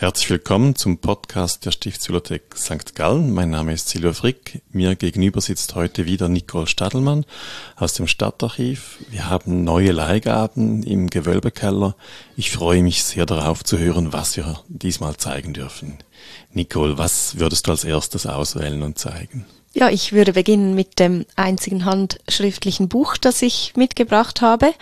Herzlich willkommen zum Podcast der Stiftsbibliothek St. Gallen. Mein Name ist Silvia Frick. Mir gegenüber sitzt heute wieder Nicole Stadelmann aus dem Stadtarchiv. Wir haben neue Leihgaben im Gewölbekeller. Ich freue mich sehr darauf zu hören, was wir diesmal zeigen dürfen. Nicole, was würdest du als erstes auswählen und zeigen? Ja, ich würde beginnen mit dem einzigen handschriftlichen Buch, das ich mitgebracht habe.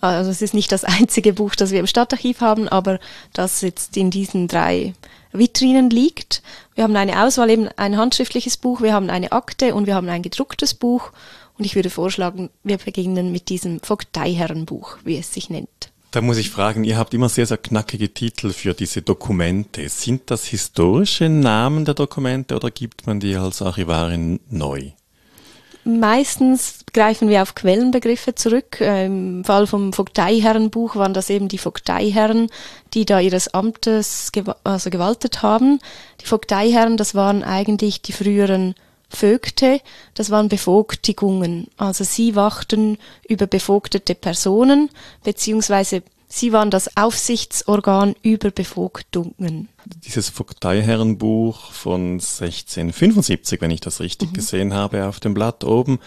Also es ist nicht das einzige Buch, das wir im Stadtarchiv haben, aber das jetzt in diesen drei Vitrinen liegt. Wir haben eine Auswahl, eben ein handschriftliches Buch, wir haben eine Akte und wir haben ein gedrucktes Buch. Und ich würde vorschlagen, wir beginnen mit diesem Vogteiherrenbuch, wie es sich nennt. Da muss ich fragen, ihr habt immer sehr, sehr knackige Titel für diese Dokumente. Sind das historische Namen der Dokumente oder gibt man die als Archivarin neu? Meistens greifen wir auf Quellenbegriffe zurück. Äh, Im Fall vom Vogteiherrenbuch waren das eben die Vogteiherren, die da ihres Amtes gew also gewaltet haben. Die Vogteiherren, das waren eigentlich die früheren Vögte, das waren Bevogtigungen. Also sie wachten über bevogtete Personen, beziehungsweise Sie waren das Aufsichtsorgan über Bevogtungen. Dieses Vogteiherrenbuch von 1675, wenn ich das richtig mhm. gesehen habe, auf dem Blatt oben.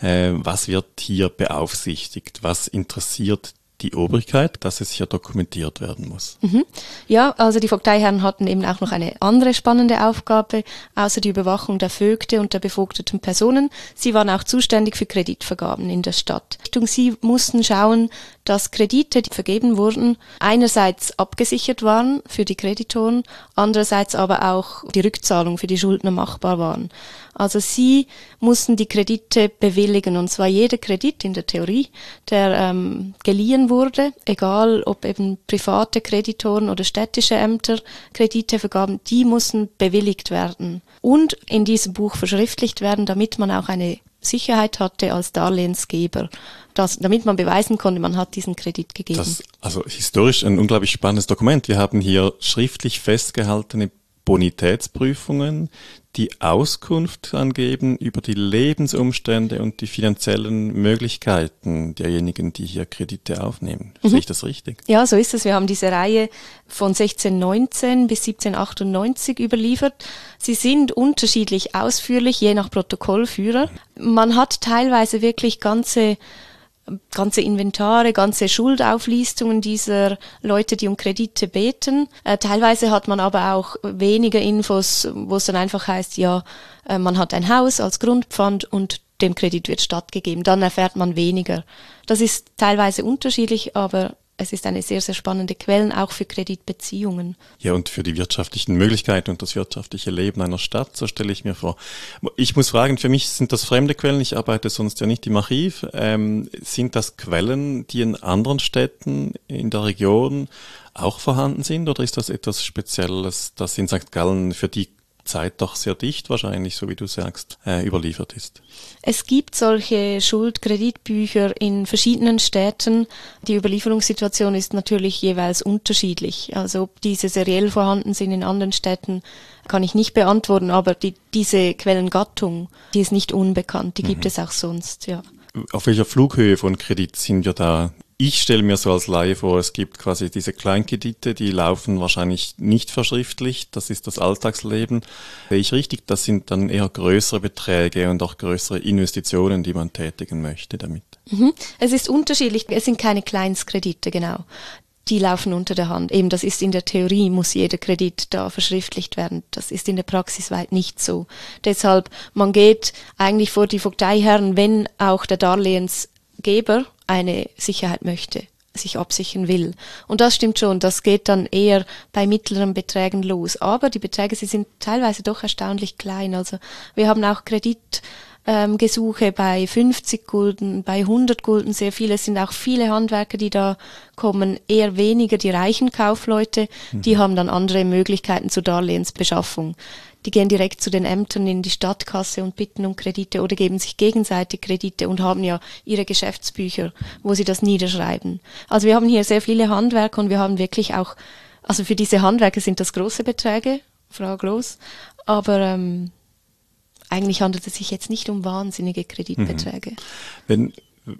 Äh, was wird hier beaufsichtigt? Was interessiert die Obrigkeit, dass es hier dokumentiert werden muss. Mhm. Ja, also die Vogteiherren hatten eben auch noch eine andere spannende Aufgabe, außer die Überwachung der Vögte und der bevogteten Personen. Sie waren auch zuständig für Kreditvergaben in der Stadt. Sie mussten schauen, dass Kredite, die vergeben wurden, einerseits abgesichert waren für die Kreditoren, andererseits aber auch die Rückzahlung für die Schuldner machbar waren. Also sie mussten die Kredite bewilligen und zwar jeder Kredit in der Theorie, der ähm, geliehen wurde, egal ob eben private Kreditoren oder städtische Ämter Kredite vergaben, die mussten bewilligt werden und in diesem Buch verschriftlicht werden, damit man auch eine Sicherheit hatte als Darlehensgeber, dass, damit man beweisen konnte, man hat diesen Kredit gegeben. Das, also historisch ein unglaublich spannendes Dokument. Wir haben hier schriftlich festgehaltene Bonitätsprüfungen, die Auskunft angeben über die Lebensumstände und die finanziellen Möglichkeiten derjenigen, die hier Kredite aufnehmen. Mhm. Sehe ich das richtig? Ja, so ist es. Wir haben diese Reihe von 1619 bis 1798 überliefert. Sie sind unterschiedlich ausführlich, je nach Protokollführer. Man hat teilweise wirklich ganze ganze Inventare, ganze Schuldauflistungen dieser Leute, die um Kredite beten. Äh, teilweise hat man aber auch weniger Infos, wo es dann einfach heißt, ja, äh, man hat ein Haus als Grundpfand und dem Kredit wird stattgegeben. Dann erfährt man weniger. Das ist teilweise unterschiedlich, aber es ist eine sehr, sehr spannende Quelle, auch für Kreditbeziehungen. Ja, und für die wirtschaftlichen Möglichkeiten und das wirtschaftliche Leben einer Stadt, so stelle ich mir vor. Ich muss fragen, für mich sind das fremde Quellen, ich arbeite sonst ja nicht im Archiv. Ähm, sind das Quellen, die in anderen Städten in der Region auch vorhanden sind oder ist das etwas Spezielles, das in St. Gallen für die Zeit doch sehr dicht wahrscheinlich, so wie du sagst, äh, überliefert ist. Es gibt solche Schuldkreditbücher in verschiedenen Städten. Die Überlieferungssituation ist natürlich jeweils unterschiedlich. Also ob diese seriell vorhanden sind in anderen Städten, kann ich nicht beantworten, aber die, diese Quellengattung, die ist nicht unbekannt, die mhm. gibt es auch sonst, ja. Auf welcher Flughöhe von Kredit sind wir da ich stelle mir so als Laie vor, es gibt quasi diese Kleinkredite, die laufen wahrscheinlich nicht verschriftlicht. Das ist das Alltagsleben. Sehe ich richtig, das sind dann eher größere Beträge und auch größere Investitionen, die man tätigen möchte damit. Mhm. Es ist unterschiedlich. Es sind keine Kleinstkredite, genau. Die laufen unter der Hand. Eben, das ist in der Theorie, muss jeder Kredit da verschriftlicht werden. Das ist in der Praxis weit nicht so. Deshalb, man geht eigentlich vor die Vogteiherren, wenn auch der Darlehensgeber eine Sicherheit möchte, sich absichern will. Und das stimmt schon, das geht dann eher bei mittleren Beträgen los. Aber die Beträge, sie sind teilweise doch erstaunlich klein. Also wir haben auch Kreditgesuche ähm, bei 50 Gulden, bei 100 Gulden sehr viele. Es sind auch viele Handwerker, die da kommen, eher weniger die reichen Kaufleute. Die mhm. haben dann andere Möglichkeiten zur Darlehensbeschaffung die gehen direkt zu den Ämtern in die Stadtkasse und bitten um Kredite oder geben sich gegenseitig Kredite und haben ja ihre Geschäftsbücher, wo sie das niederschreiben. Also wir haben hier sehr viele Handwerker und wir haben wirklich auch, also für diese Handwerker sind das große Beträge, Frau Groß, aber ähm, eigentlich handelt es sich jetzt nicht um wahnsinnige Kreditbeträge. Mhm. Wenn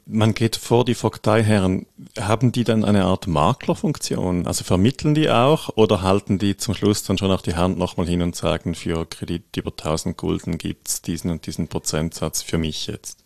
Man geht vor die Vogteiherren. Haben die dann eine Art Maklerfunktion? Also vermitteln die auch oder halten die zum Schluss dann schon auch die Hand nochmal hin und sagen, für Kredit über 1000 Gulden gibt's diesen und diesen Prozentsatz für mich jetzt?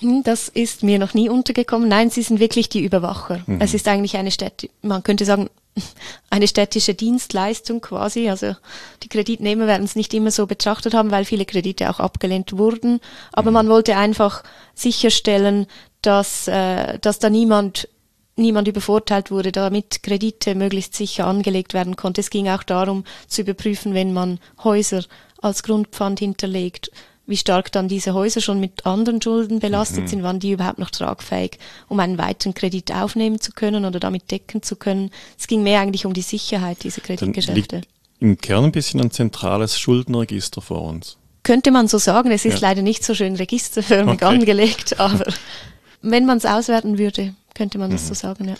Hm, das ist mir noch nie untergekommen. Nein, sie sind wirklich die Überwacher. Mhm. Es ist eigentlich eine Städte, man könnte sagen, eine städtische Dienstleistung quasi. Also die Kreditnehmer werden es nicht immer so betrachtet haben, weil viele Kredite auch abgelehnt wurden. Aber mhm. man wollte einfach sicherstellen, dass, äh, dass da niemand niemand übervorteilt wurde, damit Kredite möglichst sicher angelegt werden konnte. Es ging auch darum zu überprüfen, wenn man Häuser als Grundpfand hinterlegt, wie stark dann diese Häuser schon mit anderen Schulden belastet mhm. sind, wann die überhaupt noch tragfähig, um einen weiteren Kredit aufnehmen zu können oder damit decken zu können. Es ging mehr eigentlich um die Sicherheit dieser Kreditgeschäfte. Im Kern ein bisschen ein zentrales Schuldenregister vor uns. Könnte man so sagen. Es ist ja. leider nicht so schön registerförmig okay. angelegt, aber wenn man es auswerten würde, könnte man das mhm. so sagen, ja.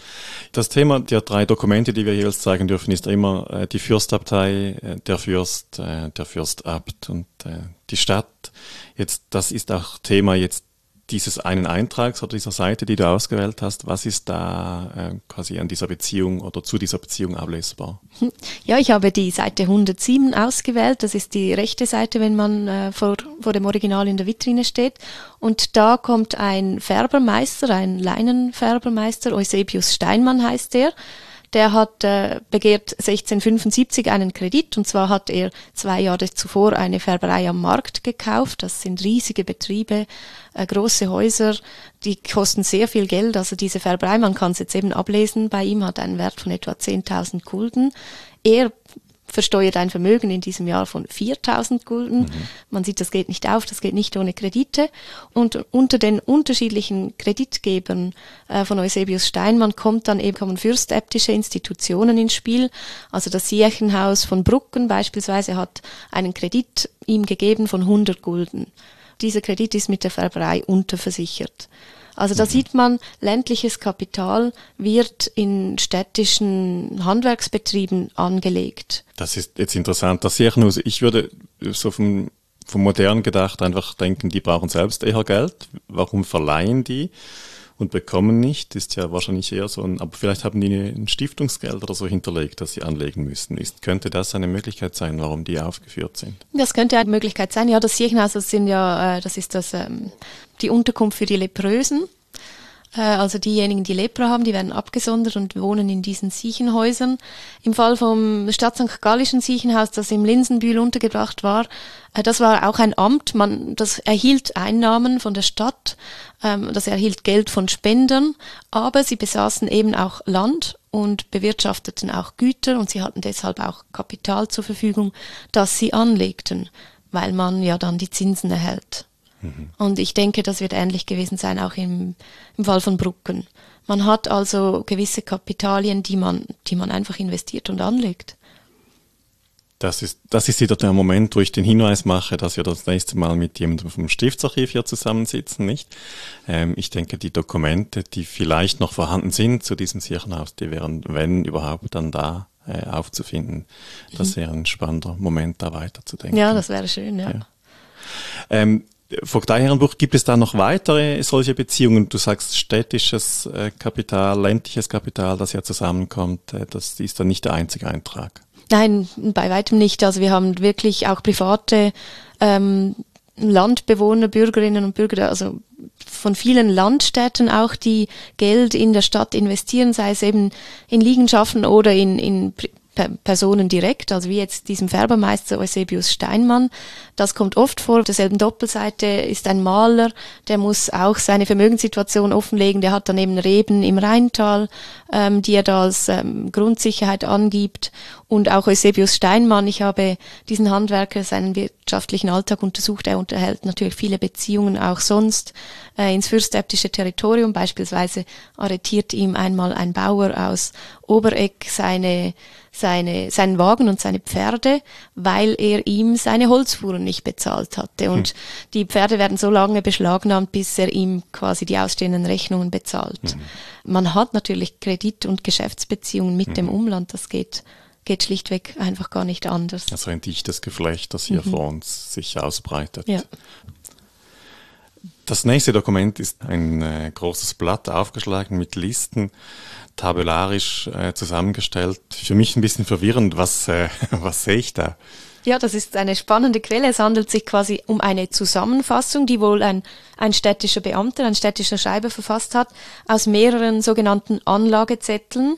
Das Thema der drei Dokumente, die wir jeweils zeigen dürfen, ist immer äh, die Fürstabtei, äh, der Fürst, äh, der Fürstabt und äh, die Stadt. Jetzt, das ist auch Thema jetzt dieses einen Eintrags oder dieser Seite, die du ausgewählt hast, was ist da äh, quasi an dieser Beziehung oder zu dieser Beziehung ablesbar? Ja, ich habe die Seite 107 ausgewählt. Das ist die rechte Seite, wenn man äh, vor, vor dem Original in der Vitrine steht. Und da kommt ein Färbermeister, ein Leinenfärbermeister, Eusebius Steinmann heißt der der hat äh, begehrt 1675 einen Kredit und zwar hat er zwei Jahre zuvor eine Färberei am Markt gekauft. Das sind riesige Betriebe, äh, große Häuser, die kosten sehr viel Geld. Also diese Färberei, man kann es jetzt eben ablesen, bei ihm hat einen Wert von etwa 10.000 Gulden. Er versteuert ein Vermögen in diesem Jahr von 4000 Gulden. Mhm. Man sieht, das geht nicht auf, das geht nicht ohne Kredite. Und unter den unterschiedlichen Kreditgebern äh, von Eusebius Steinmann kommt dann eben kommen fürstäbtische Institutionen ins Spiel. Also das Sierchenhaus von Brucken beispielsweise hat einen Kredit ihm gegeben von 100 Gulden. Dieser Kredit ist mit der Färberei unterversichert. Also da mhm. sieht man, ländliches Kapital wird in städtischen Handwerksbetrieben angelegt. Das ist jetzt interessant. Das sehe ich nur, ich würde so vom, vom modern gedacht einfach denken, die brauchen selbst eher Geld. Warum verleihen die? Und bekommen nicht, ist ja wahrscheinlich eher so ein, aber vielleicht haben die ein Stiftungsgeld oder so hinterlegt, das sie anlegen müssten. Ist, könnte das eine Möglichkeit sein, warum die aufgeführt sind? Das könnte eine Möglichkeit sein. Ja, das Kirchenhaus, das sind ja, äh, das ist das, ähm, die Unterkunft für die Leprösen. Äh, also diejenigen, die Lepra haben, die werden abgesondert und wohnen in diesen Siechenhäusern. Im Fall vom Stadt St. Gallischen Siechenhaus, das im Linsenbühl untergebracht war, äh, das war auch ein Amt. Man, das erhielt Einnahmen von der Stadt, ähm, das erhielt Geld von Spendern, aber sie besaßen eben auch Land und bewirtschafteten auch Güter und sie hatten deshalb auch Kapital zur Verfügung, das sie anlegten, weil man ja dann die Zinsen erhält. Mhm. Und ich denke, das wird ähnlich gewesen sein, auch im, im Fall von Brucken. Man hat also gewisse Kapitalien, die man, die man einfach investiert und anlegt. Das ist, das ist wieder der Moment, wo ich den Hinweis mache, dass wir das nächste Mal mit jemandem vom Stiftsarchiv hier zusammensitzen, nicht? Ähm, ich denke, die Dokumente, die vielleicht noch vorhanden sind zu diesem Kirchenhaus, die wären, wenn überhaupt, dann da äh, aufzufinden. Das mhm. wäre ein spannender Moment, da weiterzudenken. Ja, das wäre schön, ja. ja. Ähm, Vogteiherrenbuch, gibt es da noch weitere solche Beziehungen? Du sagst städtisches äh, Kapital, ländliches Kapital, das ja zusammenkommt. Äh, das ist dann nicht der einzige Eintrag. Nein, bei weitem nicht. Also wir haben wirklich auch private ähm, Landbewohner, Bürgerinnen und Bürger, also von vielen Landstädten auch, die Geld in der Stadt investieren, sei es eben in Liegenschaften oder in, in Personen direkt, also wie jetzt diesem Färbermeister Eusebius Steinmann. Das kommt oft vor. Auf derselben Doppelseite ist ein Maler, der muss auch seine Vermögenssituation offenlegen. Der hat dann eben Reben im Rheintal, ähm, die er da als ähm, Grundsicherheit angibt. Und auch Eusebius Steinmann, ich habe diesen Handwerker seinen wirtschaftlichen Alltag untersucht. Er unterhält natürlich viele Beziehungen auch sonst äh, ins fürstäbtische Territorium. Beispielsweise arretiert ihm einmal ein Bauer aus Obereck seine seine, seinen Wagen und seine Pferde, weil er ihm seine Holzfuhren nicht bezahlt hatte. Und hm. die Pferde werden so lange beschlagnahmt, bis er ihm quasi die ausstehenden Rechnungen bezahlt. Hm. Man hat natürlich Kredit- und Geschäftsbeziehungen mit hm. dem Umland, das geht geht schlichtweg einfach gar nicht anders. Also ein dichtes Geflecht, das hier mhm. vor uns sich ausbreitet. Ja. Das nächste Dokument ist ein äh, großes Blatt aufgeschlagen mit Listen, tabellarisch äh, zusammengestellt. Für mich ein bisschen verwirrend. Was, äh, was sehe ich da? Ja, das ist eine spannende Quelle. Es handelt sich quasi um eine Zusammenfassung, die wohl ein, ein städtischer Beamter, ein städtischer Schreiber verfasst hat, aus mehreren sogenannten Anlagezetteln,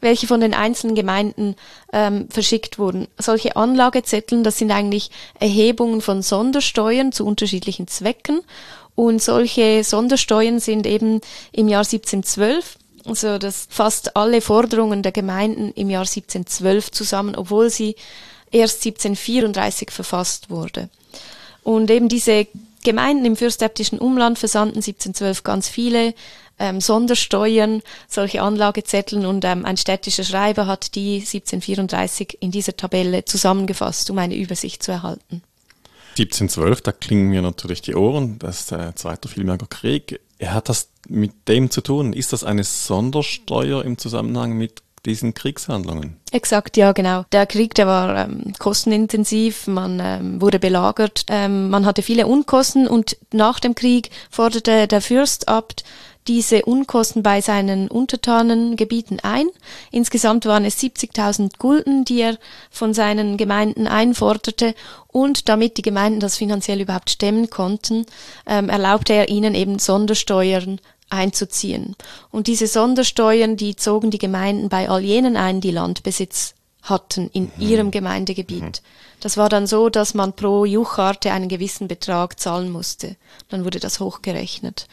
welche von den einzelnen Gemeinden ähm, verschickt wurden. Solche Anlagezetteln, das sind eigentlich Erhebungen von Sondersteuern zu unterschiedlichen Zwecken. Und solche Sondersteuern sind eben im Jahr 1712 also das fasst alle Forderungen der Gemeinden im Jahr 1712 zusammen, obwohl sie erst 1734 verfasst wurde. Und eben diese Gemeinden im fürstäbtischen Umland versandten 1712 ganz viele ähm, Sondersteuern, solche Anlagezetteln und ähm, ein städtischer Schreiber hat die 1734 in dieser Tabelle zusammengefasst, um eine Übersicht zu erhalten. 1712, da klingen mir natürlich die Ohren, das ist der Zweite Vielmerger Krieg. Er hat das mit dem zu tun. Ist das eine Sondersteuer im Zusammenhang mit diesen Kriegshandlungen. Exakt, ja, genau. Der Krieg, der war ähm, kostenintensiv, man ähm, wurde belagert, ähm, man hatte viele Unkosten und nach dem Krieg forderte der Fürstabt diese Unkosten bei seinen Untertanengebieten ein. Insgesamt waren es 70.000 Gulden, die er von seinen Gemeinden einforderte und damit die Gemeinden das finanziell überhaupt stemmen konnten, ähm, erlaubte er ihnen eben Sondersteuern einzuziehen. Und diese Sondersteuern, die zogen die Gemeinden bei all jenen ein, die Landbesitz hatten in mhm. ihrem Gemeindegebiet. Mhm. Das war dann so, dass man pro Jucharte einen gewissen Betrag zahlen musste. Dann wurde das hochgerechnet.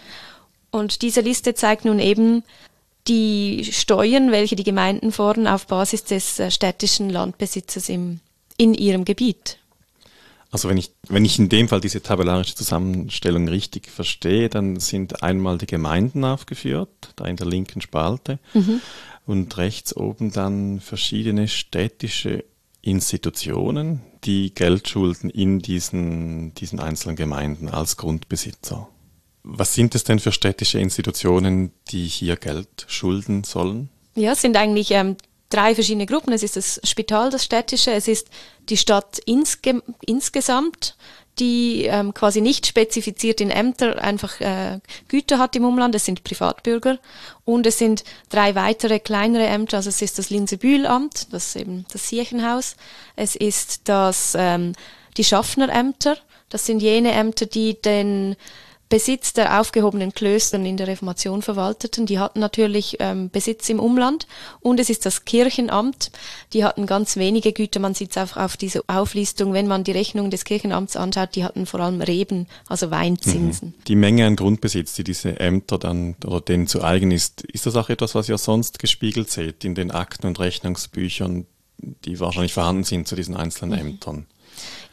Und diese Liste zeigt nun eben die Steuern, welche die Gemeinden fordern, auf Basis des äh, städtischen Landbesitzes im, in ihrem Gebiet. Also wenn ich, wenn ich in dem Fall diese tabellarische Zusammenstellung richtig verstehe, dann sind einmal die Gemeinden aufgeführt, da in der linken Spalte, mhm. und rechts oben dann verschiedene städtische Institutionen, die Geld schulden in diesen, diesen einzelnen Gemeinden als Grundbesitzer. Was sind es denn für städtische Institutionen, die hier Geld schulden sollen? Ja, es sind eigentlich ähm, drei verschiedene Gruppen. Es ist das Spital, das städtische, es ist die Stadt insge insgesamt, die ähm, quasi nicht spezifiziert in Ämter einfach äh, Güter hat im Umland. Es sind Privatbürger und es sind drei weitere kleinere Ämter. Also es ist das Linsebühlamt, das ist eben das Kirchenhaus. Es ist das ähm, die Schaffnerämter. Das sind jene Ämter, die den Besitz der aufgehobenen Klöstern in der Reformation verwalteten. Die hatten natürlich ähm, Besitz im Umland und es ist das Kirchenamt. Die hatten ganz wenige Güter. Man sieht es auch auf dieser Auflistung, wenn man die Rechnung des Kirchenamts anschaut, die hatten vor allem Reben, also Weinzinsen. Mhm. Die Menge an Grundbesitz, die diese Ämter dann oder denen zu eigen ist, ist das auch etwas, was ihr sonst gespiegelt seht in den Akten und Rechnungsbüchern, die wahrscheinlich vorhanden sind zu diesen einzelnen mhm. Ämtern?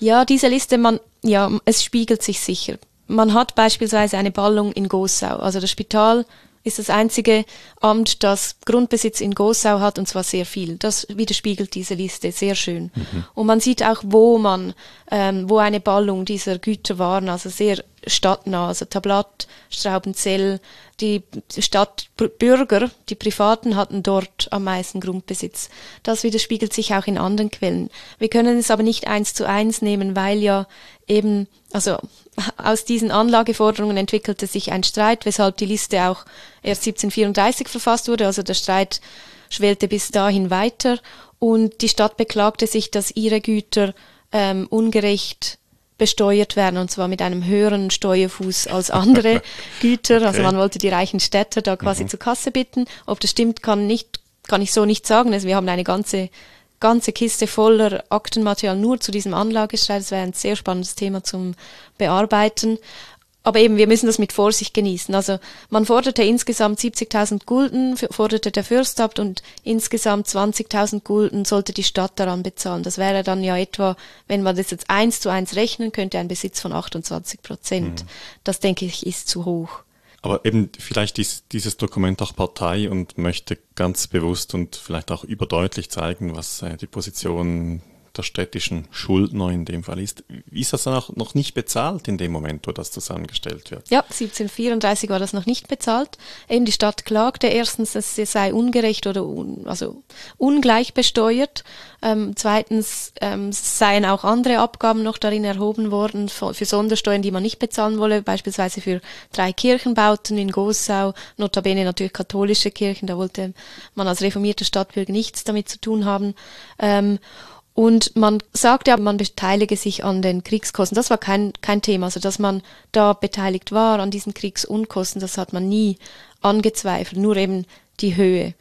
Ja, diese Liste, man, ja, es spiegelt sich sicher man hat beispielsweise eine Ballung in Gossau. Also das Spital ist das einzige Amt, das Grundbesitz in Gossau hat und zwar sehr viel. Das widerspiegelt diese Liste sehr schön. Mhm. Und man sieht auch, wo man, ähm, wo eine Ballung dieser Güter waren, also sehr stadtnah, also Tablat, Straubenzell, die Stadtbürger, die Privaten hatten dort am meisten Grundbesitz. Das widerspiegelt sich auch in anderen Quellen. Wir können es aber nicht eins zu eins nehmen, weil ja eben, also aus diesen Anlageforderungen entwickelte sich ein Streit, weshalb die Liste auch erst 1734 verfasst wurde. Also der Streit schwellte bis dahin weiter und die Stadt beklagte sich, dass ihre Güter ähm, ungerecht besteuert werden und zwar mit einem höheren Steuerfuß als andere Güter. Also okay. Also man wollte die reichen Städte da quasi mhm. zur Kasse bitten. Ob das stimmt, kann nicht, kann ich so nicht sagen. Also wir haben eine ganze ganze Kiste voller Aktenmaterial nur zu diesem Anlagestreit. Das wäre ein sehr spannendes Thema zum Bearbeiten. Aber eben, wir müssen das mit Vorsicht genießen. Also man forderte insgesamt 70.000 Gulden, forderte der Fürstabt und insgesamt 20.000 Gulden sollte die Stadt daran bezahlen. Das wäre dann ja etwa, wenn man das jetzt eins zu eins rechnen könnte, ein Besitz von 28 Prozent. Mhm. Das denke ich ist zu hoch. Aber eben vielleicht ist dieses Dokument auch Partei und möchte ganz bewusst und vielleicht auch überdeutlich zeigen, was äh, die Position der städtischen Schuldner in dem Fall ist. Ist das dann auch noch nicht bezahlt in dem Moment, wo das zusammengestellt wird? Ja, 1734 war das noch nicht bezahlt. Eben die Stadt klagte erstens, es sei ungerecht oder un, also ungleich besteuert. Ähm, zweitens ähm, seien auch andere Abgaben noch darin erhoben worden für, Sondersteuern, die man nicht bezahlen wolle, beispielsweise für drei Kirchenbauten in Gossau, notabene natürlich katholische Kirchen, da wollte man als reformierter Stadtbürger nichts damit zu tun haben. Ähm, und man sagte ja, man beteilige sich an den Kriegskosten. Das war kein, kein Thema. Also, dass man da beteiligt war an diesen Kriegsunkosten, das hat man nie angezweifelt, nur eben die Höhe.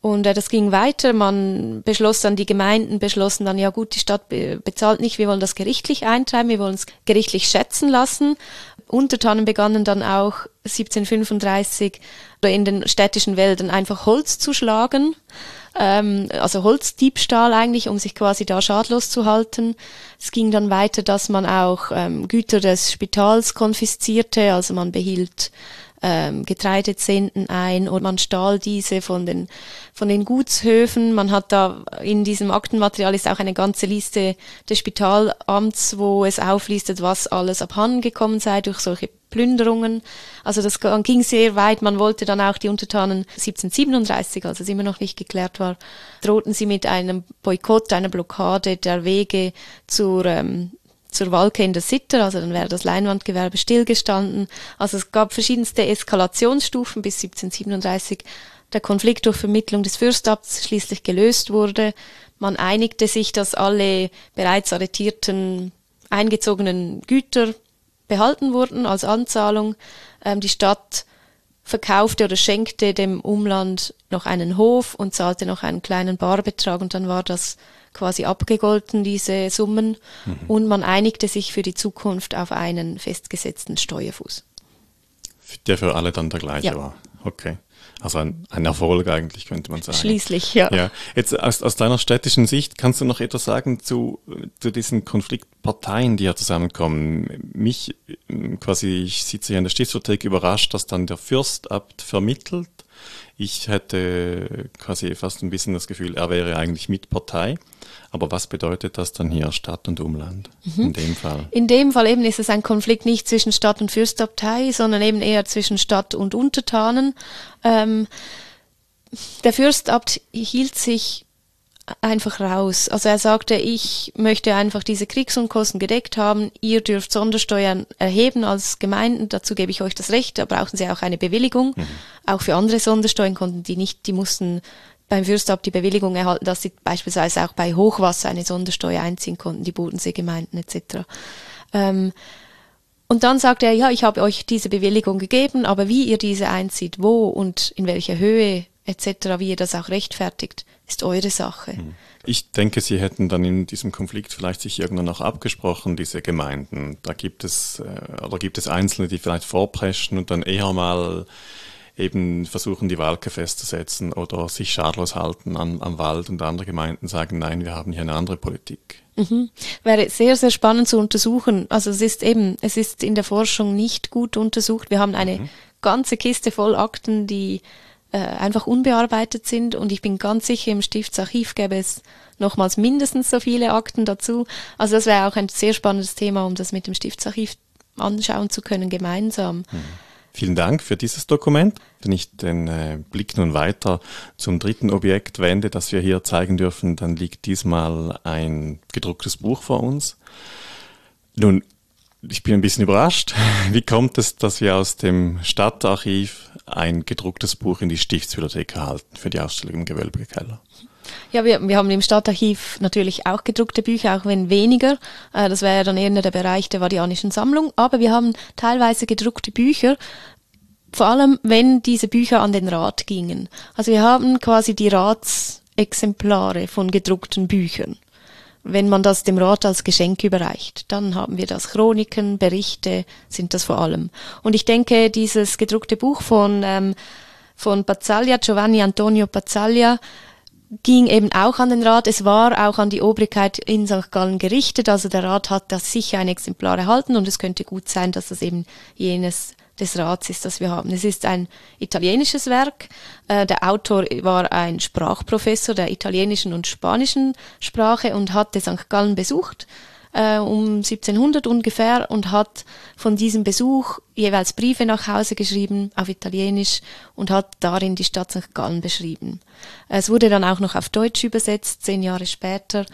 Und äh, das ging weiter. Man beschloss dann, die Gemeinden beschlossen dann, ja gut, die Stadt be bezahlt nicht, wir wollen das gerichtlich eintreiben, wir wollen es gerichtlich schätzen lassen. Untertanen begannen dann auch 1735 in den städtischen Wäldern einfach Holz zu schlagen ähm, also Holzdiebstahl eigentlich, um sich quasi da schadlos zu halten. Es ging dann weiter, dass man auch ähm, Güter des Spitals konfiszierte, also man behielt ähm, Getreidezenten ein und man stahl diese von den, von den Gutshöfen. Man hat da in diesem Aktenmaterial ist auch eine ganze Liste des Spitalamts, wo es auflistet, was alles abhandengekommen sei durch solche Plünderungen. Also das ging sehr weit. Man wollte dann auch die Untertanen 1737, als es immer noch nicht geklärt war, drohten sie mit einem Boykott, einer Blockade der Wege zur ähm, zur Walke in der Sitter, also dann wäre das Leinwandgewerbe stillgestanden. Also es gab verschiedenste Eskalationsstufen bis 1737 der Konflikt durch Vermittlung des Fürstabts schließlich gelöst wurde. Man einigte sich, dass alle bereits arretierten eingezogenen Güter behalten wurden als Anzahlung. Ähm, die Stadt verkaufte oder schenkte dem Umland noch einen Hof und zahlte noch einen kleinen Barbetrag und dann war das quasi abgegolten, diese Summen. Mhm. Und man einigte sich für die Zukunft auf einen festgesetzten Steuerfuß. Der für alle dann der gleiche ja. war. Okay. Also ein, ein Erfolg eigentlich, könnte man sagen. Schließlich, ja. ja. Jetzt aus, aus deiner städtischen Sicht, kannst du noch etwas sagen zu, zu diesen Konfliktparteien, die ja zusammenkommen? Mich quasi, ich sitze hier in der Stiftsbibliothek überrascht, dass dann der Fürstabt vermittelt. Ich hätte quasi fast ein bisschen das Gefühl, er wäre eigentlich mit Partei. Aber was bedeutet das dann hier Stadt und Umland mhm. in dem Fall? In dem Fall eben ist es ein Konflikt nicht zwischen Stadt und Fürstabtei, sondern eben eher zwischen Stadt und Untertanen. Ähm, der Fürstabt hielt sich einfach raus. Also er sagte, ich möchte einfach diese Kriegsunkosten gedeckt haben. Ihr dürft Sondersteuern erheben als Gemeinden. Dazu gebe ich euch das Recht. Da brauchen sie auch eine Bewilligung. Mhm. Auch für andere Sondersteuern konnten die nicht, die mussten beim Fürstamt die Bewilligung erhalten, dass sie beispielsweise auch bei Hochwasser eine Sondersteuer einziehen konnten, die Bodenseegemeinden etc. Ähm, und dann sagt er, ja, ich habe euch diese Bewilligung gegeben, aber wie ihr diese einzieht, wo und in welcher Höhe etc., wie ihr das auch rechtfertigt, ist eure Sache. Hm. Ich denke, Sie hätten dann in diesem Konflikt vielleicht sich irgendwann noch abgesprochen, diese Gemeinden. Da gibt es, äh, oder gibt es Einzelne, die vielleicht vorpreschen und dann eher mal eben versuchen, die Walke festzusetzen oder sich schadlos halten am, am Wald und andere Gemeinden sagen, nein, wir haben hier eine andere Politik. Mhm. Wäre sehr, sehr spannend zu untersuchen. Also es ist eben, es ist in der Forschung nicht gut untersucht. Wir haben eine mhm. ganze Kiste voll Akten, die äh, einfach unbearbeitet sind und ich bin ganz sicher, im Stiftsarchiv gäbe es nochmals mindestens so viele Akten dazu. Also das wäre auch ein sehr spannendes Thema, um das mit dem Stiftsarchiv anschauen zu können, gemeinsam. Mhm. Vielen Dank für dieses Dokument. Wenn ich den äh, Blick nun weiter zum dritten Objekt wende, das wir hier zeigen dürfen, dann liegt diesmal ein gedrucktes Buch vor uns. Nun, ich bin ein bisschen überrascht. Wie kommt es, dass wir aus dem Stadtarchiv ein gedrucktes Buch in die Stiftsbibliothek erhalten für die Ausstellung im Gewölbekeller? Ja, wir, wir haben im Stadtarchiv natürlich auch gedruckte Bücher, auch wenn weniger. Äh, das wäre dann eher der Bereich der Vadianischen Sammlung. Aber wir haben teilweise gedruckte Bücher, vor allem wenn diese Bücher an den Rat gingen. Also wir haben quasi die Ratsexemplare von gedruckten Büchern. Wenn man das dem Rat als Geschenk überreicht, dann haben wir das. Chroniken, Berichte sind das vor allem. Und ich denke, dieses gedruckte Buch von, ähm, von Pazzaglia, Giovanni Antonio Pazzaglia, ging eben auch an den Rat. Es war auch an die Obrigkeit in St. Gallen gerichtet. Also der Rat hat das sicher ein Exemplar erhalten und es könnte gut sein, dass das eben jenes des Rats ist, das wir haben. Es ist ein italienisches Werk. Äh, der Autor war ein Sprachprofessor der italienischen und spanischen Sprache und hatte St. Gallen besucht äh, um 1700 ungefähr und hat von diesem Besuch jeweils Briefe nach Hause geschrieben auf Italienisch und hat darin die Stadt St. Gallen beschrieben. Es wurde dann auch noch auf Deutsch übersetzt, zehn Jahre später.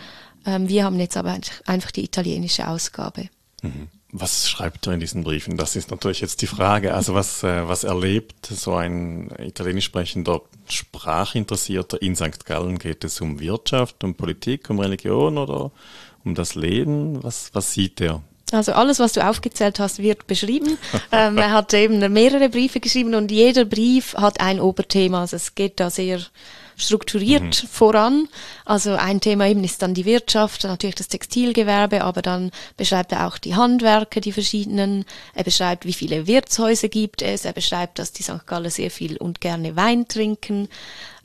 Ähm, wir haben jetzt aber einfach die italienische Ausgabe. Mhm. Was schreibt er in diesen Briefen? Das ist natürlich jetzt die Frage. Also was, äh, was erlebt so ein italienisch sprechender Sprachinteressierter in St. Gallen? Geht es um Wirtschaft, um Politik, um Religion oder um das Leben? Was, was sieht er? Also alles, was du aufgezählt hast, wird beschrieben. ähm, er hat eben mehrere Briefe geschrieben und jeder Brief hat ein Oberthema. Also es geht da sehr strukturiert mhm. voran. Also ein Thema eben ist dann die Wirtschaft, natürlich das Textilgewerbe, aber dann beschreibt er auch die Handwerke, die verschiedenen. Er beschreibt, wie viele Wirtshäuser gibt es. Er beschreibt, dass die St. Galler sehr viel und gerne Wein trinken.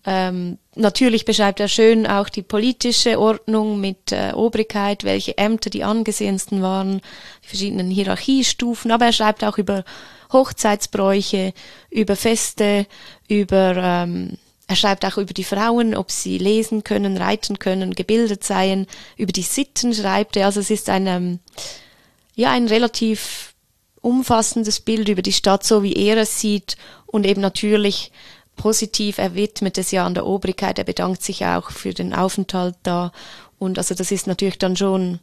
Ähm, natürlich beschreibt er schön auch die politische Ordnung mit äh, Obrigkeit, welche Ämter die angesehensten waren, die verschiedenen Hierarchiestufen, aber er schreibt auch über Hochzeitsbräuche, über Feste, über ähm, er schreibt auch über die Frauen, ob sie lesen können, reiten können, gebildet seien, über die Sitten schreibt er. Also es ist ein, ähm, ja, ein relativ umfassendes Bild über die Stadt, so wie er es sieht. Und eben natürlich positiv. Er widmet es ja an der Obrigkeit. Er bedankt sich auch für den Aufenthalt da. Und also das ist natürlich dann schon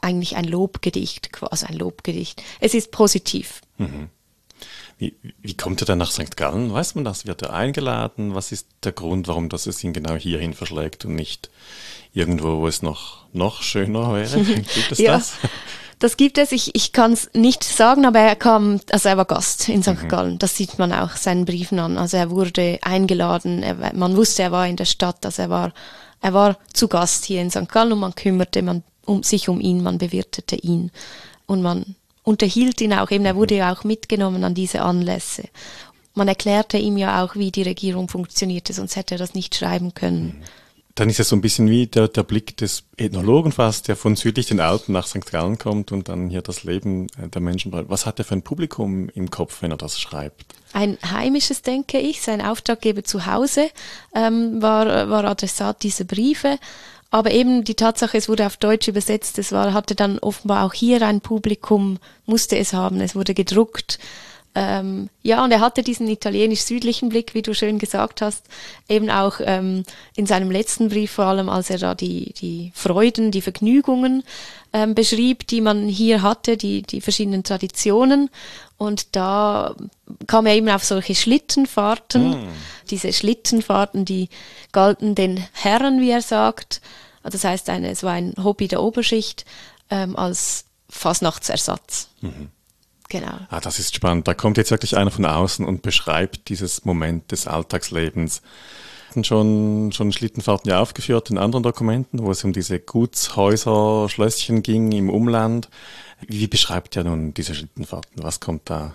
eigentlich ein Lobgedicht, quasi ein Lobgedicht. Es ist positiv. Mhm. Wie, wie kommt er dann nach St. Gallen? Weiß man das? Wird er eingeladen? Was ist der Grund, warum das es ihn genau hierhin verschlägt und nicht irgendwo, wo es noch, noch schöner wäre? Gibt es ja. das? Das gibt es, ich, ich kann es nicht sagen, aber er kam, also er war Gast in St. Mhm. Gallen. Das sieht man auch seinen Briefen an. Also er wurde eingeladen, er, man wusste, er war in der Stadt, also er war, er war zu Gast hier in St. Gallen und man kümmerte man um, sich um ihn, man bewirtete ihn und man unterhielt ihn auch eben, er wurde ja auch mitgenommen an diese Anlässe. Man erklärte ihm ja auch, wie die Regierung funktionierte, sonst hätte er das nicht schreiben können. Mhm dann ist es so ein bisschen wie der, der Blick des Ethnologen fast, der von südlich den Alpen nach St. Gallen kommt und dann hier das Leben äh, der Menschen. Was hat er für ein Publikum im Kopf, wenn er das schreibt? Ein heimisches, denke ich. Sein Auftraggeber zu Hause ähm, war, war Adressat dieser Briefe. Aber eben die Tatsache, es wurde auf Deutsch übersetzt, es war, hatte dann offenbar auch hier ein Publikum, musste es haben, es wurde gedruckt. Ähm, ja, und er hatte diesen italienisch-südlichen Blick, wie du schön gesagt hast, eben auch ähm, in seinem letzten Brief, vor allem als er da die, die Freuden, die Vergnügungen ähm, beschrieb, die man hier hatte, die, die verschiedenen Traditionen. Und da kam er eben auf solche Schlittenfahrten. Mm. Diese Schlittenfahrten, die galten den Herren, wie er sagt. Das heißt, eine, es war ein Hobby der Oberschicht ähm, als Fasnachtsersatz. Mhm. Genau. Ah, das ist spannend. Da kommt jetzt wirklich einer von außen und beschreibt dieses Moment des Alltagslebens. Schon, schon Schlittenfahrten ja aufgeführt in anderen Dokumenten, wo es um diese Gutshäuser, Schlösschen ging im Umland. Wie beschreibt er nun diese Schlittenfahrten? Was kommt da?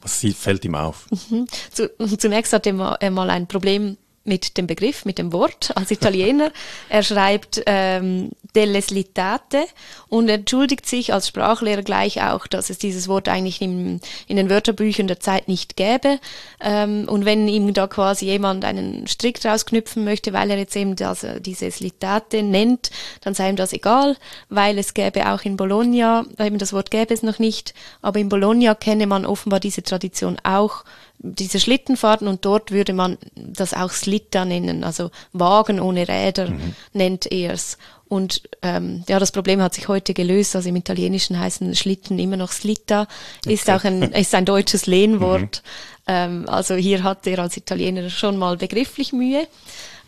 Was fällt ihm auf? Mhm. Zunächst hat er mal ein Problem mit dem Begriff, mit dem Wort als Italiener. er schreibt ähm, delle slitate und entschuldigt sich als Sprachlehrer gleich auch, dass es dieses Wort eigentlich in, in den Wörterbüchern der Zeit nicht gäbe. Ähm, und wenn ihm da quasi jemand einen Strick draus knüpfen möchte, weil er jetzt eben das, diese slitate nennt, dann sei ihm das egal, weil es gäbe auch in Bologna, eben das Wort gäbe es noch nicht, aber in Bologna kenne man offenbar diese Tradition auch diese Schlittenfahrten und dort würde man das auch Slitta nennen, also Wagen ohne Räder mhm. nennt er es. Und ähm, ja, das Problem hat sich heute gelöst. Also im Italienischen heißen Schlitten immer noch Slitta, okay. ist auch ein, ist ein deutsches Lehnwort. Mhm. Ähm, also hier hat er als Italiener schon mal begrifflich Mühe.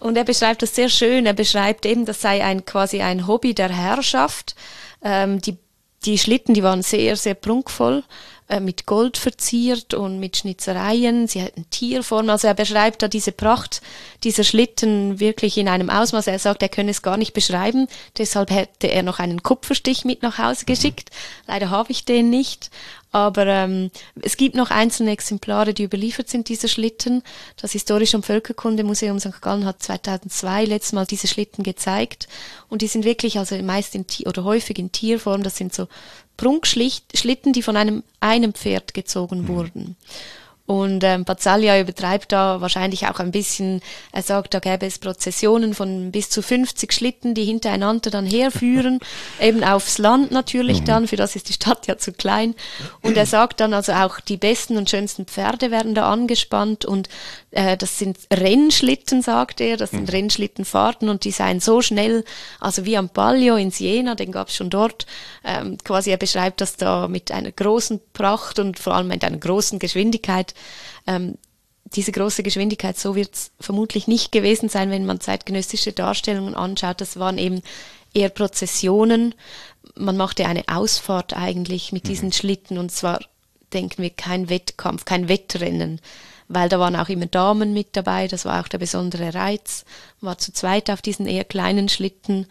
Und er beschreibt das sehr schön. Er beschreibt eben, das sei ein quasi ein Hobby der Herrschaft. Ähm, die, die Schlitten, die waren sehr, sehr prunkvoll äh, mit Gold verziert und mit Schnitzereien. Sie hatten Tierform. Also er beschreibt da diese Pracht dieser Schlitten wirklich in einem Ausmaß. Er sagt, er könne es gar nicht beschreiben. Deshalb hätte er noch einen Kupferstich mit nach Hause geschickt. Leider habe ich den nicht. Aber ähm, es gibt noch einzelne Exemplare, die überliefert sind, dieser Schlitten. Das Historische und Völkerkundemuseum St. Gallen hat 2002 letztes Mal diese Schlitten gezeigt. Und die sind wirklich, also meist in oder häufig in Tierform, das sind so Prunkschlitten, die von einem, einem Pferd gezogen mhm. wurden. Und ähm, Bazzalia übertreibt da wahrscheinlich auch ein bisschen. Er sagt, da gäbe es Prozessionen von bis zu 50 Schlitten, die hintereinander dann herführen, eben aufs Land natürlich mhm. dann, für das ist die Stadt ja zu klein. Und er sagt dann also auch, die besten und schönsten Pferde werden da angespannt und äh, das sind Rennschlitten, sagt er, das sind mhm. Rennschlittenfahrten und die seien so schnell, also wie am Palio in Siena, den gab es schon dort. Ähm, quasi er beschreibt das da mit einer großen Pracht und vor allem mit einer großen Geschwindigkeit ähm, diese große Geschwindigkeit, so wird es vermutlich nicht gewesen sein, wenn man zeitgenössische Darstellungen anschaut. Das waren eben eher Prozessionen. Man machte eine Ausfahrt eigentlich mit diesen mhm. Schlitten und zwar, denken wir, kein Wettkampf, kein Wettrennen, weil da waren auch immer Damen mit dabei, das war auch der besondere Reiz. Man war zu zweit auf diesen eher kleinen Schlitten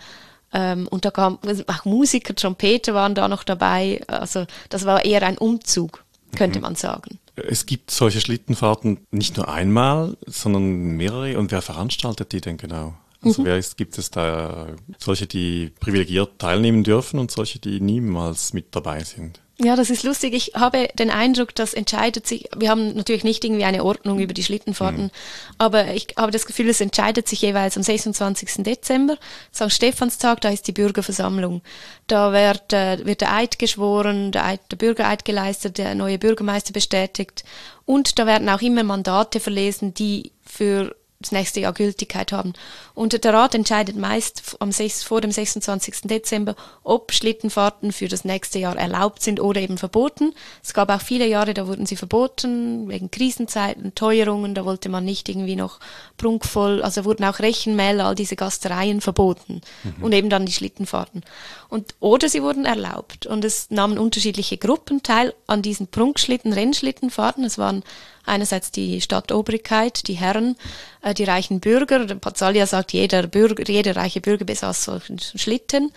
ähm, und da kam auch Musiker, Trompeter waren da noch dabei. Also das war eher ein Umzug, könnte mhm. man sagen. Es gibt solche Schlittenfahrten nicht nur einmal, sondern mehrere. Und wer veranstaltet die denn genau? Also mhm. wer ist, gibt es da solche, die privilegiert teilnehmen dürfen und solche, die niemals mit dabei sind? Ja, das ist lustig. Ich habe den Eindruck, das entscheidet sich, wir haben natürlich nicht irgendwie eine Ordnung über die Schlittenfahrten, mhm. aber ich habe das Gefühl, es entscheidet sich jeweils am 26. Dezember, St. Stephanstag, da ist die Bürgerversammlung. Da wird, äh, wird der Eid geschworen, der, Eid, der Bürgereid geleistet, der neue Bürgermeister bestätigt und da werden auch immer Mandate verlesen, die für das nächste Jahr Gültigkeit haben. Und der Rat entscheidet meist am 6, vor dem 26. Dezember, ob Schlittenfahrten für das nächste Jahr erlaubt sind oder eben verboten. Es gab auch viele Jahre, da wurden sie verboten, wegen Krisenzeiten, Teuerungen, da wollte man nicht irgendwie noch prunkvoll, also wurden auch Rechenmäler, all diese Gastereien verboten mhm. und eben dann die Schlittenfahrten. Und, oder sie wurden erlaubt und es nahmen unterschiedliche Gruppen teil an diesen Prunkschlitten, Rennschlittenfahrten. Es waren einerseits die Stadtobrigkeit, die Herren, äh, die reichen Bürger. Der Pazzalia sagt, jeder Bürger, jeder reiche Bürger besaß solchen Schlitten.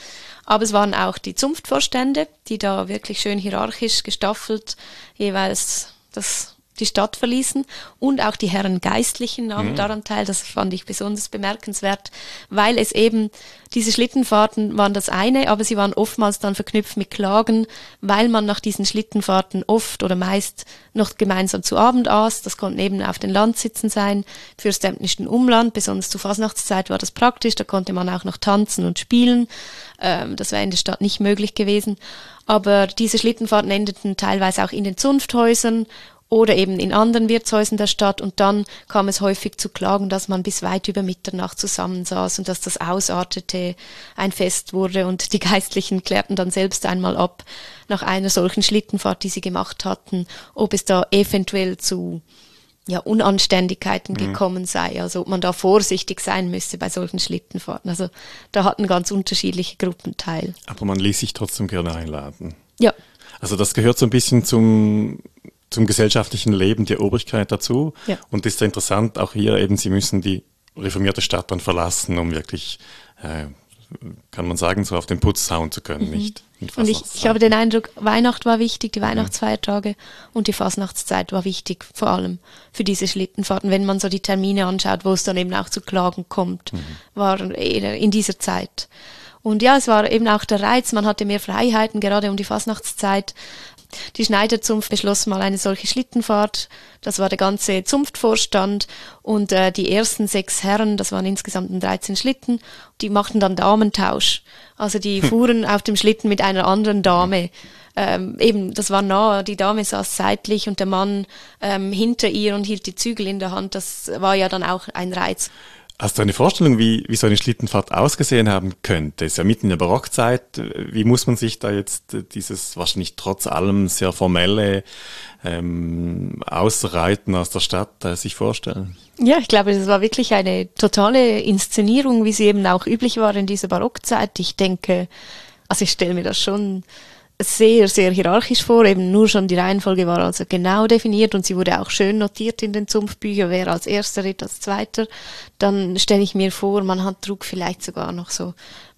Aber es waren auch die Zunftvorstände, die da wirklich schön hierarchisch gestaffelt jeweils das die Stadt verließen und auch die Herren Geistlichen nahmen mhm. daran teil. Das fand ich besonders bemerkenswert, weil es eben, diese Schlittenfahrten waren das eine, aber sie waren oftmals dann verknüpft mit Klagen, weil man nach diesen Schlittenfahrten oft oder meist noch gemeinsam zu Abend aß. Das konnten eben auf den Landsitzen sein, fürs dämnischen Umland, besonders zur Fasnachtszeit war das praktisch, da konnte man auch noch tanzen und spielen. Ähm, das wäre in der Stadt nicht möglich gewesen. Aber diese Schlittenfahrten endeten teilweise auch in den Zunfthäusern oder eben in anderen Wirtshäusern der Stadt. Und dann kam es häufig zu Klagen, dass man bis weit über Mitternacht zusammensaß und dass das ausartete, ein Fest wurde. Und die Geistlichen klärten dann selbst einmal ab, nach einer solchen Schlittenfahrt, die sie gemacht hatten, ob es da eventuell zu ja, Unanständigkeiten mhm. gekommen sei, also ob man da vorsichtig sein müsse bei solchen Schlittenfahrten. Also da hatten ganz unterschiedliche Gruppen teil. Aber man ließ sich trotzdem gerne einladen. Ja. Also das gehört so ein bisschen zum zum gesellschaftlichen Leben der Obrigkeit dazu. Ja. Und das ist interessant, auch hier eben, sie müssen die reformierte Stadt dann verlassen, um wirklich, äh, kann man sagen, so auf den Putz hauen zu können, mhm. nicht? Und ich, ich habe den Eindruck, Weihnacht war wichtig, die Weihnachtsfeiertage ja. und die Fasnachtszeit war wichtig, vor allem für diese Schlittenfahrten. Wenn man so die Termine anschaut, wo es dann eben auch zu Klagen kommt, mhm. war in dieser Zeit. Und ja, es war eben auch der Reiz, man hatte mehr Freiheiten, gerade um die Fasnachtszeit. Die Schneiderzunft beschloss mal eine solche Schlittenfahrt. Das war der ganze Zunftvorstand und äh, die ersten sechs Herren, das waren insgesamt 13 Schlitten, die machten dann Damentausch. Also die hm. fuhren auf dem Schlitten mit einer anderen Dame. Ähm, eben, das war nah, die Dame saß seitlich und der Mann ähm, hinter ihr und hielt die Zügel in der Hand. Das war ja dann auch ein Reiz. Hast du eine Vorstellung, wie, wie so eine Schlittenfahrt ausgesehen haben könnte? Ist ja mitten in der Barockzeit. Wie muss man sich da jetzt dieses wahrscheinlich trotz allem sehr formelle ähm, Ausreiten aus der Stadt äh, sich vorstellen? Ja, ich glaube, das war wirklich eine totale Inszenierung, wie sie eben auch üblich war in dieser Barockzeit. Ich denke, also ich stelle mir das schon sehr, sehr hierarchisch vor. Eben nur schon die Reihenfolge war also genau definiert und sie wurde auch schön notiert in den Zumpfbüchern, wer als erster ritt, als zweiter. Dann stelle ich mir vor, man hat trug vielleicht sogar noch so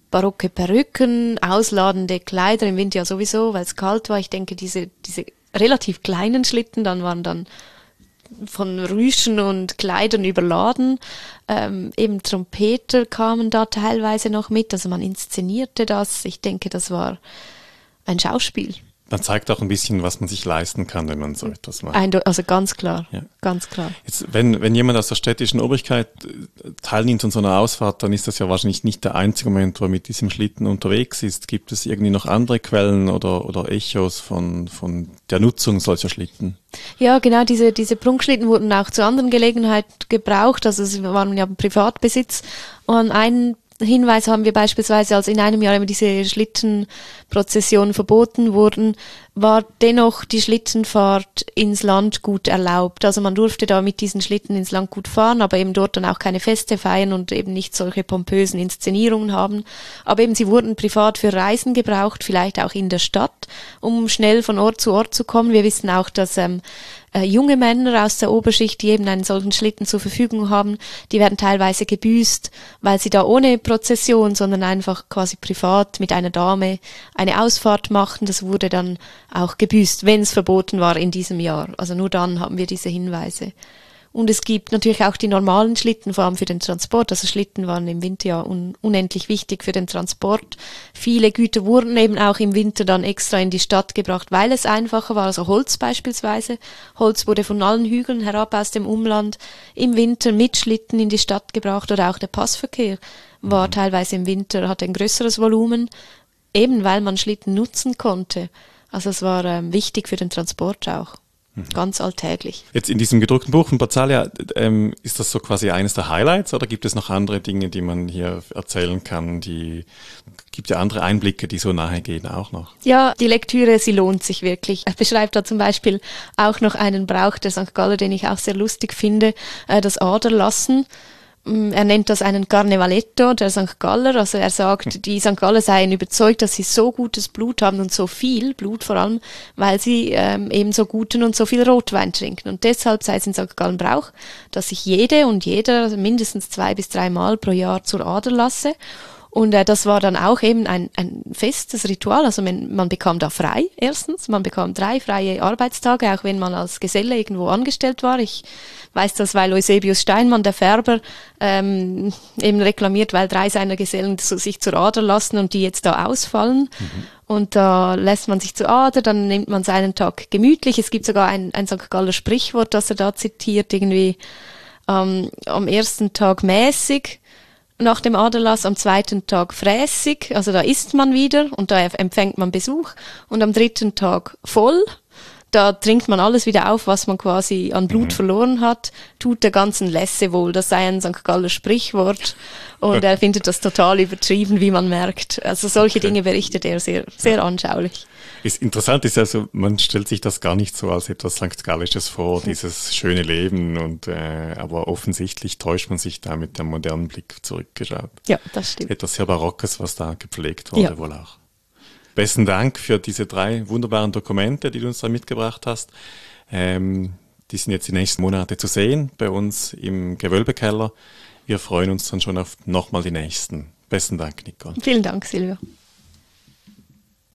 barocke Perücken, ausladende Kleider im Winter ja sowieso, weil es kalt war. Ich denke, diese, diese relativ kleinen Schlitten, dann waren dann von Rüschen und Kleidern überladen. Ähm, eben Trompeter kamen da teilweise noch mit, also man inszenierte das. Ich denke, das war ein Schauspiel. Man zeigt auch ein bisschen, was man sich leisten kann, wenn man so etwas macht. Also ganz klar, ja. ganz klar. Jetzt, wenn, wenn jemand aus der städtischen Obrigkeit äh, teilnimmt an so einer Ausfahrt, dann ist das ja wahrscheinlich nicht der einzige Moment, wo er mit diesem Schlitten unterwegs ist. Gibt es irgendwie noch andere Quellen oder, oder Echos von, von der Nutzung solcher Schlitten? Ja, genau, diese, diese Prunkschlitten wurden auch zu anderen Gelegenheiten gebraucht, also sie waren ja Privatbesitz. Und ein Hinweis haben wir beispielsweise, als in einem Jahr immer diese Schlittenprozessionen verboten wurden, war dennoch die Schlittenfahrt ins Land gut erlaubt. Also man durfte da mit diesen Schlitten ins Land gut fahren, aber eben dort dann auch keine Feste feiern und eben nicht solche pompösen Inszenierungen haben. Aber eben sie wurden privat für Reisen gebraucht, vielleicht auch in der Stadt, um schnell von Ort zu Ort zu kommen. Wir wissen auch, dass ähm, äh, junge Männer aus der Oberschicht, die eben einen solchen Schlitten zur Verfügung haben, die werden teilweise gebüßt, weil sie da ohne Prozession, sondern einfach quasi privat mit einer Dame eine Ausfahrt machten. Das wurde dann auch gebüßt, wenn es verboten war in diesem Jahr. Also nur dann haben wir diese Hinweise. Und es gibt natürlich auch die normalen Schlitten, vor allem für den Transport. Also Schlitten waren im Winter ja un unendlich wichtig für den Transport. Viele Güter wurden eben auch im Winter dann extra in die Stadt gebracht, weil es einfacher war. Also Holz beispielsweise. Holz wurde von allen Hügeln herab aus dem Umland im Winter mit Schlitten in die Stadt gebracht oder auch der Passverkehr war mhm. teilweise im Winter, hatte ein größeres Volumen, eben weil man Schlitten nutzen konnte. Also es war ähm, wichtig für den Transport auch. Mhm. Ganz alltäglich. Jetzt in diesem gedruckten Buch von Bazzalia, ähm, ist das so quasi eines der Highlights oder gibt es noch andere Dinge, die man hier erzählen kann? Die gibt ja andere Einblicke, die so nahe gehen auch noch. Ja, die Lektüre, sie lohnt sich wirklich. Er beschreibt da zum Beispiel auch noch einen Brauch der St. Galler, den ich auch sehr lustig finde, äh, das Aderlassen. Mm, er nennt das einen Carnevaletto der St. Galler. Also er sagt, hm. die St. Galler seien überzeugt, dass sie so gutes Blut haben und so viel Blut vor allem, weil sie ähm, eben so guten und so viel Rotwein trinken. Und deshalb sei es in St. Gallen Brauch, dass sich jede und jeder mindestens zwei bis drei Mal pro Jahr zur Ader lasse. Und äh, das war dann auch eben ein, ein festes Ritual. Also man, man bekam da frei, erstens. Man bekam drei freie Arbeitstage, auch wenn man als Geselle irgendwo angestellt war. Ich weiß das, weil Eusebius Steinmann, der Färber, ähm, eben reklamiert, weil drei seiner Gesellen sich zur Ader lassen und die jetzt da ausfallen. Mhm. Und da lässt man sich zur Ader, dann nimmt man seinen Tag gemütlich. Es gibt sogar ein, ein St. Galler Sprichwort, das er da zitiert, irgendwie ähm, am ersten Tag mäßig, nach dem Aderlass, am zweiten Tag fräßig, also da isst man wieder und da empfängt man Besuch und am dritten Tag voll da trinkt man alles wieder auf, was man quasi an Blut mhm. verloren hat, tut der ganzen Lässe wohl. Das sei ein St. Galler Sprichwort und er findet das total übertrieben, wie man merkt. Also solche okay. Dinge berichtet er sehr, sehr anschaulich. Ist interessant ist also, man stellt sich das gar nicht so als etwas St. Gallisches vor, dieses schöne Leben und äh, aber offensichtlich täuscht man sich da mit dem modernen Blick zurückgeschaut. Ja, das stimmt. Etwas sehr Barockes, was da gepflegt wurde ja. wohl auch. Besten Dank für diese drei wunderbaren Dokumente, die du uns da mitgebracht hast. Ähm, die sind jetzt die nächsten Monate zu sehen bei uns im Gewölbekeller. Wir freuen uns dann schon auf nochmal die nächsten. Besten Dank, Nicole. Vielen Dank, Silvia.